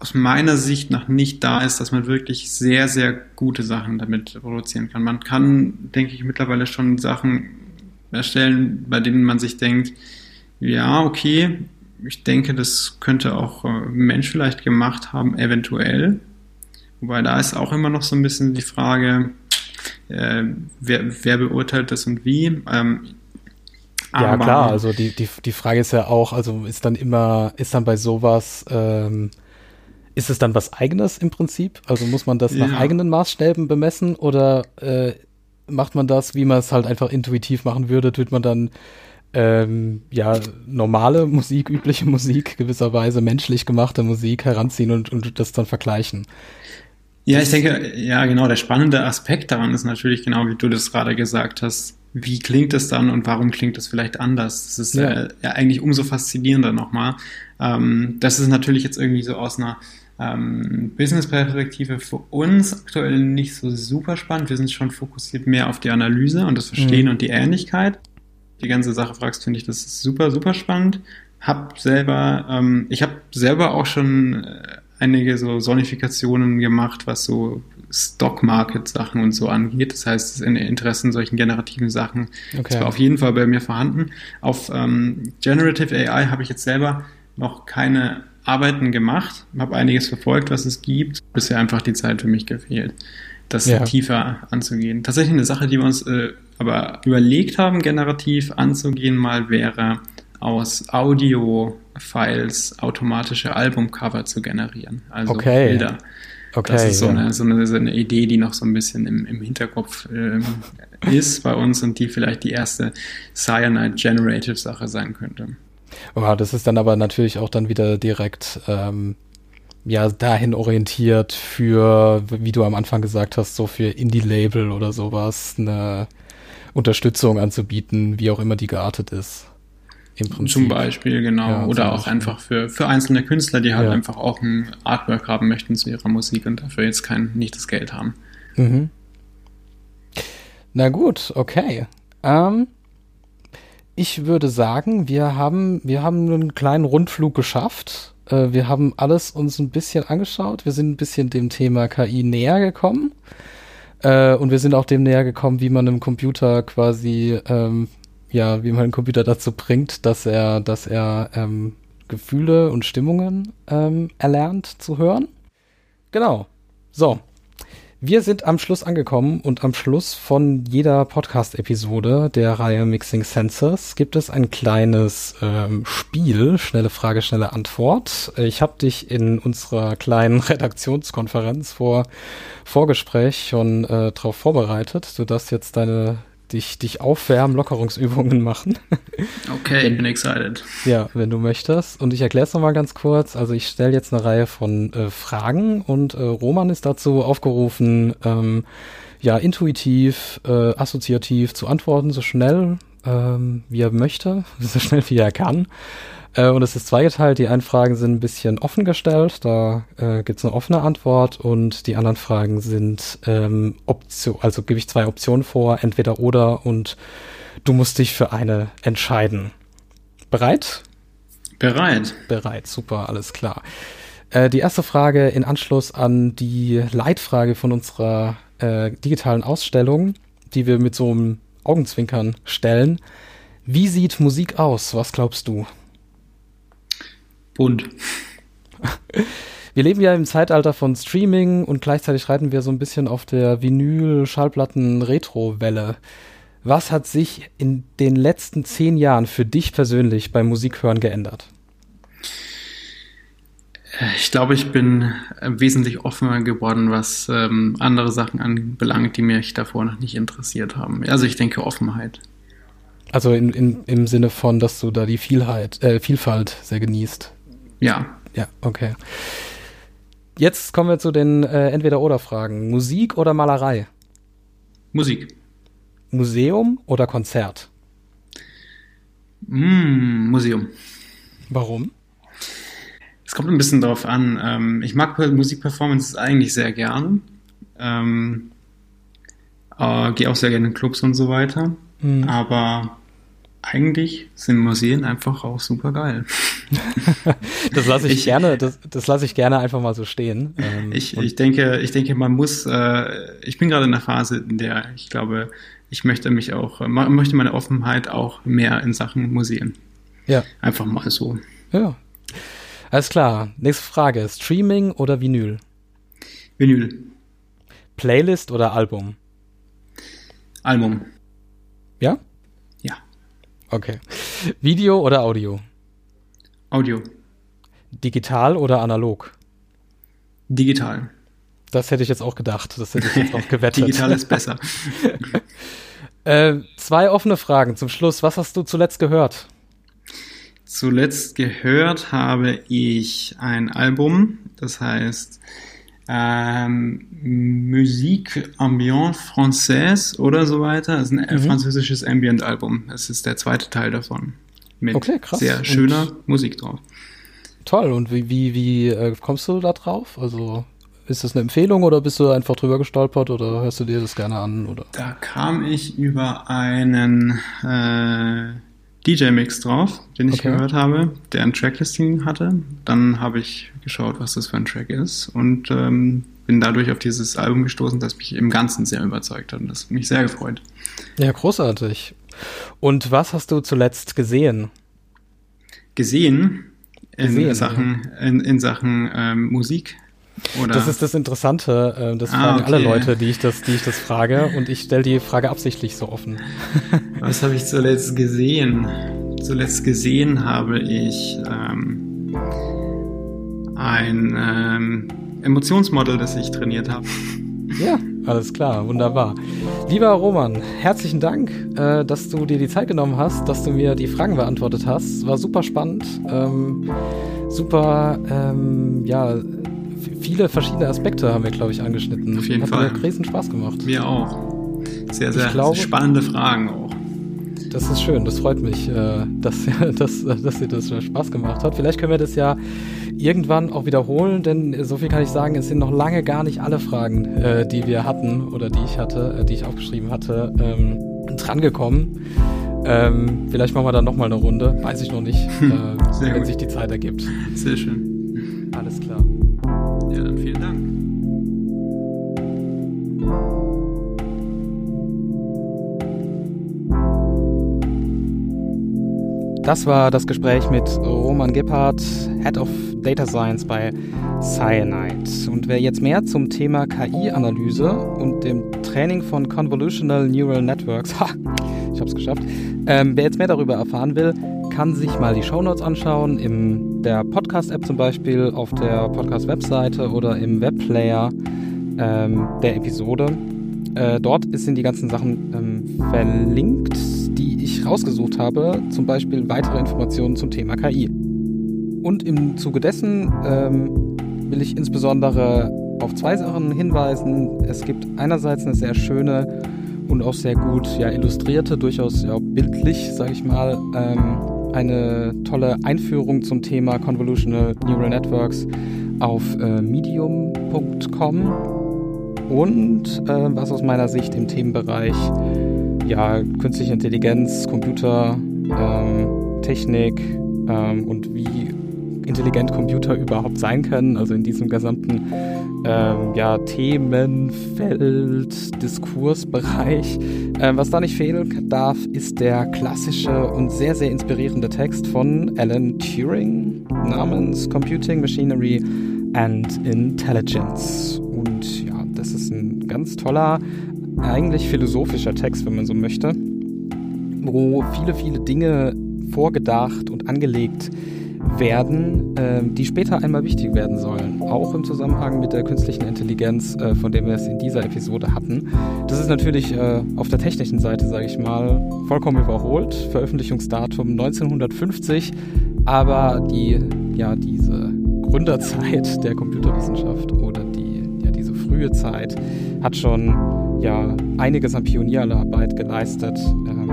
aus meiner Sicht noch nicht da ist, dass man wirklich sehr, sehr gute Sachen damit produzieren kann. Man kann, denke ich, mittlerweile schon Sachen erstellen, bei denen man sich denkt, ja, okay, ich denke, das könnte auch äh, ein Mensch vielleicht gemacht haben, eventuell. Wobei da ist auch immer noch so ein bisschen die Frage, äh, wer, wer, beurteilt das und wie. Ähm, ja, klar, also die, die, die Frage ist ja auch, also ist dann immer, ist dann bei sowas, ähm, ist es dann was eigenes im Prinzip? Also muss man das ja. nach eigenen Maßstäben bemessen oder äh, macht man das, wie man es halt einfach intuitiv machen würde, tut man dann ähm, ja, normale Musik, übliche Musik, gewisserweise menschlich gemachte Musik heranziehen und, und das dann vergleichen. Ja, ich denke, ja, genau, der spannende Aspekt daran ist natürlich genau, wie du das gerade gesagt hast. Wie klingt es dann und warum klingt es vielleicht anders? Das ist ja, äh, ja eigentlich umso faszinierender nochmal. Ähm, das ist natürlich jetzt irgendwie so aus einer ähm, Business-Perspektive für uns aktuell nicht so super spannend. Wir sind schon fokussiert mehr auf die Analyse und das Verstehen mhm. und die Ähnlichkeit die ganze Sache fragst, finde ich das super, super spannend. Hab selber, ähm, ich habe selber auch schon äh, einige so Sonifikationen gemacht, was so Stock-Market-Sachen und so angeht. Das heißt, das Interesse in solchen generativen Sachen okay. ist auf jeden Fall bei mir vorhanden. Auf ähm, Generative AI habe ich jetzt selber noch keine Arbeiten gemacht, habe einiges verfolgt, was es gibt, bisher einfach die Zeit für mich gefehlt das ja. tiefer anzugehen. Tatsächlich eine Sache, die wir uns äh, aber überlegt haben, generativ anzugehen, mal wäre aus Audio-Files automatische Albumcover zu generieren. Also okay. Bilder. Okay, das ist so, ja. eine, so, eine, so, eine, Idee, die noch so ein bisschen im, im Hinterkopf ähm, ist bei uns und die vielleicht die erste Cyanide Generative Sache sein könnte. Oh, das ist dann aber natürlich auch dann wieder direkt ähm, ja dahin orientiert für, wie du am Anfang gesagt hast, so für Indie-Label oder sowas eine Unterstützung anzubieten, wie auch immer die geartet ist. Im Prinzip. Zum Beispiel, genau. Ja, oder auch einfach für, für einzelne Künstler, die halt ja. einfach auch ein Artwork haben möchten zu ihrer Musik und dafür jetzt kein, nicht das Geld haben. Mhm. Na gut, okay. Ähm, ich würde sagen, wir haben, wir haben einen kleinen Rundflug geschafft äh, wir haben alles uns ein bisschen angeschaut. Wir sind ein bisschen dem Thema KI näher gekommen. Äh, und wir sind auch dem näher gekommen, wie man einem Computer quasi, ähm, ja, wie man einen Computer dazu bringt, dass er, dass er ähm, Gefühle und Stimmungen ähm, erlernt zu hören. Genau. So, wir sind am Schluss angekommen und am Schluss von jeder Podcast-Episode der Reihe Mixing Sensors gibt es ein kleines ähm, Spiel, schnelle Frage, schnelle Antwort. Ich habe dich in unserer kleinen Redaktionskonferenz vor Vorgespräch schon äh, darauf vorbereitet. Du darfst jetzt deine dich, dich aufwärmen, Lockerungsübungen machen. Okay, ich bin excited. Ja, wenn du möchtest. Und ich erkläre es nochmal ganz kurz. Also ich stelle jetzt eine Reihe von äh, Fragen und äh, Roman ist dazu aufgerufen, ähm, ja, intuitiv, äh, assoziativ zu antworten, so schnell ähm, wie er möchte, so schnell wie er kann. Äh, und es ist zweigeteilt. Die einen Fragen sind ein bisschen offen gestellt, da äh, gibt es eine offene Antwort und die anderen Fragen sind ähm, Option, also gebe ich zwei Optionen vor, entweder oder und Du musst dich für eine entscheiden. Bereit? Bereit. Bereit, super, alles klar. Äh, die erste Frage in Anschluss an die Leitfrage von unserer äh, digitalen Ausstellung, die wir mit so einem Augenzwinkern stellen. Wie sieht Musik aus? Was glaubst du? Bunt. Wir leben ja im Zeitalter von Streaming und gleichzeitig reiten wir so ein bisschen auf der Vinyl-Schallplatten-Retro-Welle. Was hat sich in den letzten zehn Jahren für dich persönlich beim Musikhören geändert? Ich glaube, ich bin wesentlich offener geworden, was ähm, andere Sachen anbelangt, die mich davor noch nicht interessiert haben. Also ich denke Offenheit. Also in, in, im Sinne von, dass du da die Vielheit, äh, Vielfalt sehr genießt. Ja. Ja, okay. Jetzt kommen wir zu den äh, Entweder-Oder-Fragen. Musik oder Malerei? Musik. Museum oder Konzert? Mm, Museum. Warum? Es kommt ein bisschen darauf an. Ähm, ich mag Musikperformances eigentlich sehr gern. Ähm, äh, Gehe auch sehr gerne in Clubs und so weiter. Mhm. Aber eigentlich sind Museen einfach auch super geil. Das lasse ich, ich, gerne, das, das lasse ich gerne einfach mal so stehen. Ähm, ich, ich denke, ich denke, man muss, äh, ich bin gerade in einer Phase, in der ich glaube, ich möchte mich auch, möchte meine Offenheit auch mehr in Sachen Museen. Ja. Einfach mal so. Ja. Alles klar. Nächste Frage. Streaming oder Vinyl? Vinyl. Playlist oder Album? Album. Ja? Ja. Okay. Video oder Audio? Audio. Digital oder analog? Digital. Das hätte ich jetzt auch gedacht. Das hätte ich jetzt auch gewettet. Digital ist besser. äh, zwei offene Fragen zum Schluss. Was hast du zuletzt gehört? Zuletzt gehört habe ich ein Album, das heißt ähm, Musique Ambiante Française oder so weiter. Das ist ein mhm. französisches Ambient-Album. Das ist der zweite Teil davon. Mit okay, krass. sehr schöner Und Musik drauf. Toll. Und wie, wie, wie äh, kommst du da drauf? Also ist das eine Empfehlung oder bist du einfach drüber gestolpert oder hörst du dir das gerne an? Oder? Da kam ich über einen äh, DJ-Mix drauf, den ich okay. gehört habe, der ein Tracklisting hatte. Dann habe ich geschaut, was das für ein Track ist und ähm, bin dadurch auf dieses Album gestoßen, das mich im Ganzen sehr überzeugt hat und das hat mich sehr gefreut. Ja, großartig. Und was hast du zuletzt gesehen? Gesehen? In gesehen, Sachen, ja. in, in Sachen ähm, Musik oder? Das ist das Interessante. Äh, das ah, fragen okay. alle Leute, die ich das, die ich das frage. Und ich stelle die Frage absichtlich so offen. Was habe ich zuletzt gesehen? Zuletzt gesehen habe ich ähm, ein ähm, Emotionsmodel, das ich trainiert habe. Ja, alles klar, wunderbar. Lieber Roman, herzlichen Dank, äh, dass du dir die Zeit genommen hast, dass du mir die Fragen beantwortet hast. War super spannend, ähm, super, ähm, ja, viele verschiedene Aspekte haben wir, glaube ich, angeschnitten. Auf jeden Hat Fall. Hat mir riesen Spaß gemacht. Mir auch. Sehr, sehr, glaube, sehr spannende Fragen auch. Das ist schön, das freut mich, äh, dass, dass, dass dir das Spaß gemacht hat. Vielleicht können wir das ja irgendwann auch wiederholen, denn so viel kann ich sagen, es sind noch lange gar nicht alle Fragen, äh, die wir hatten oder die ich hatte, äh, die ich aufgeschrieben hatte, ähm, drangekommen. Ähm, vielleicht machen wir dann nochmal eine Runde, weiß ich noch nicht, wenn gut. sich die Zeit ergibt. Sehr schön. Alles klar. Ja, dann vielen Dank. Das war das Gespräch mit Roman Gebhardt, Head of Data Science bei Cyanide. Und wer jetzt mehr zum Thema KI-Analyse und dem Training von Convolutional Neural Networks, ha, ich hab's geschafft, ähm, wer jetzt mehr darüber erfahren will, kann sich mal die Shownotes anschauen, in der Podcast-App zum Beispiel, auf der Podcast-Webseite oder im Webplayer ähm, der Episode. Äh, dort sind die ganzen Sachen ähm, verlinkt, rausgesucht habe, zum Beispiel weitere Informationen zum Thema KI. Und im Zuge dessen ähm, will ich insbesondere auf zwei Sachen hinweisen. Es gibt einerseits eine sehr schöne und auch sehr gut ja, illustrierte, durchaus ja, bildlich, sage ich mal, ähm, eine tolle Einführung zum Thema Convolutional Neural Networks auf äh, medium.com und äh, was aus meiner Sicht im Themenbereich ja, künstliche Intelligenz, Computer, ähm, Technik ähm, und wie intelligent Computer überhaupt sein können, also in diesem gesamten ähm, ja, Themenfeld, Diskursbereich. Ähm, was da nicht fehlen darf, ist der klassische und sehr, sehr inspirierende Text von Alan Turing namens Computing, Machinery and Intelligence. Und ja, das ist ein ganz toller, eigentlich philosophischer Text, wenn man so möchte, wo viele, viele Dinge vorgedacht und angelegt werden, äh, die später einmal wichtig werden sollen. Auch im Zusammenhang mit der künstlichen Intelligenz, äh, von dem wir es in dieser Episode hatten. Das ist natürlich äh, auf der technischen Seite, sage ich mal, vollkommen überholt. Veröffentlichungsdatum 1950, aber die, ja, diese Gründerzeit der Computerwissenschaft oder die, ja, diese frühe Zeit hat schon ja, einiges an Pionierarbeit geleistet, ähm,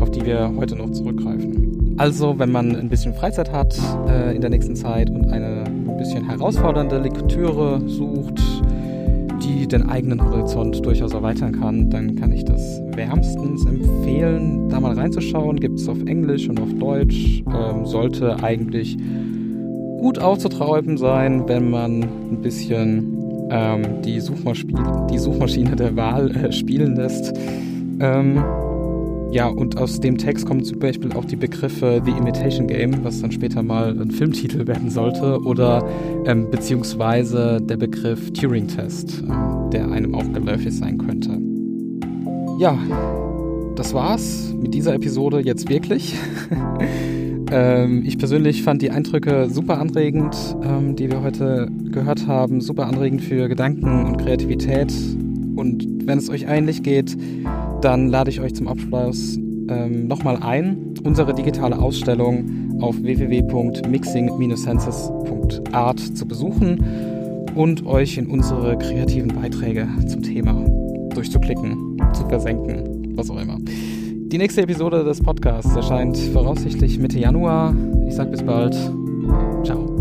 auf die wir heute noch zurückgreifen. Also, wenn man ein bisschen Freizeit hat äh, in der nächsten Zeit und eine ein bisschen herausfordernde Lektüre sucht, die den eigenen Horizont durchaus erweitern kann, dann kann ich das wärmstens empfehlen, da mal reinzuschauen. Gibt es auf Englisch und auf Deutsch. Ähm, sollte eigentlich gut aufzutreiben sein, wenn man ein bisschen ähm, die, Suchmaschine, die, Suchmaschine der Wahl äh, spielen lässt. Ähm, ja, und aus dem Text kommen zum Beispiel auch die Begriffe The Imitation Game, was dann später mal ein Filmtitel werden sollte, oder ähm, beziehungsweise der Begriff Turing-Test, ähm, der einem auch geläufig sein könnte. Ja, das war's mit dieser Episode jetzt wirklich. ähm, ich persönlich fand die Eindrücke super anregend, ähm, die wir heute gehört haben, super anregend für Gedanken und Kreativität. Und wenn es euch ähnlich geht, dann lade ich euch zum Abschluss ähm, nochmal ein, unsere digitale Ausstellung auf www.mixing-senses.art zu besuchen und euch in unsere kreativen Beiträge zum Thema durchzuklicken, zu versenken, was auch immer. Die nächste Episode des Podcasts erscheint voraussichtlich Mitte Januar. Ich sage bis bald. Ciao.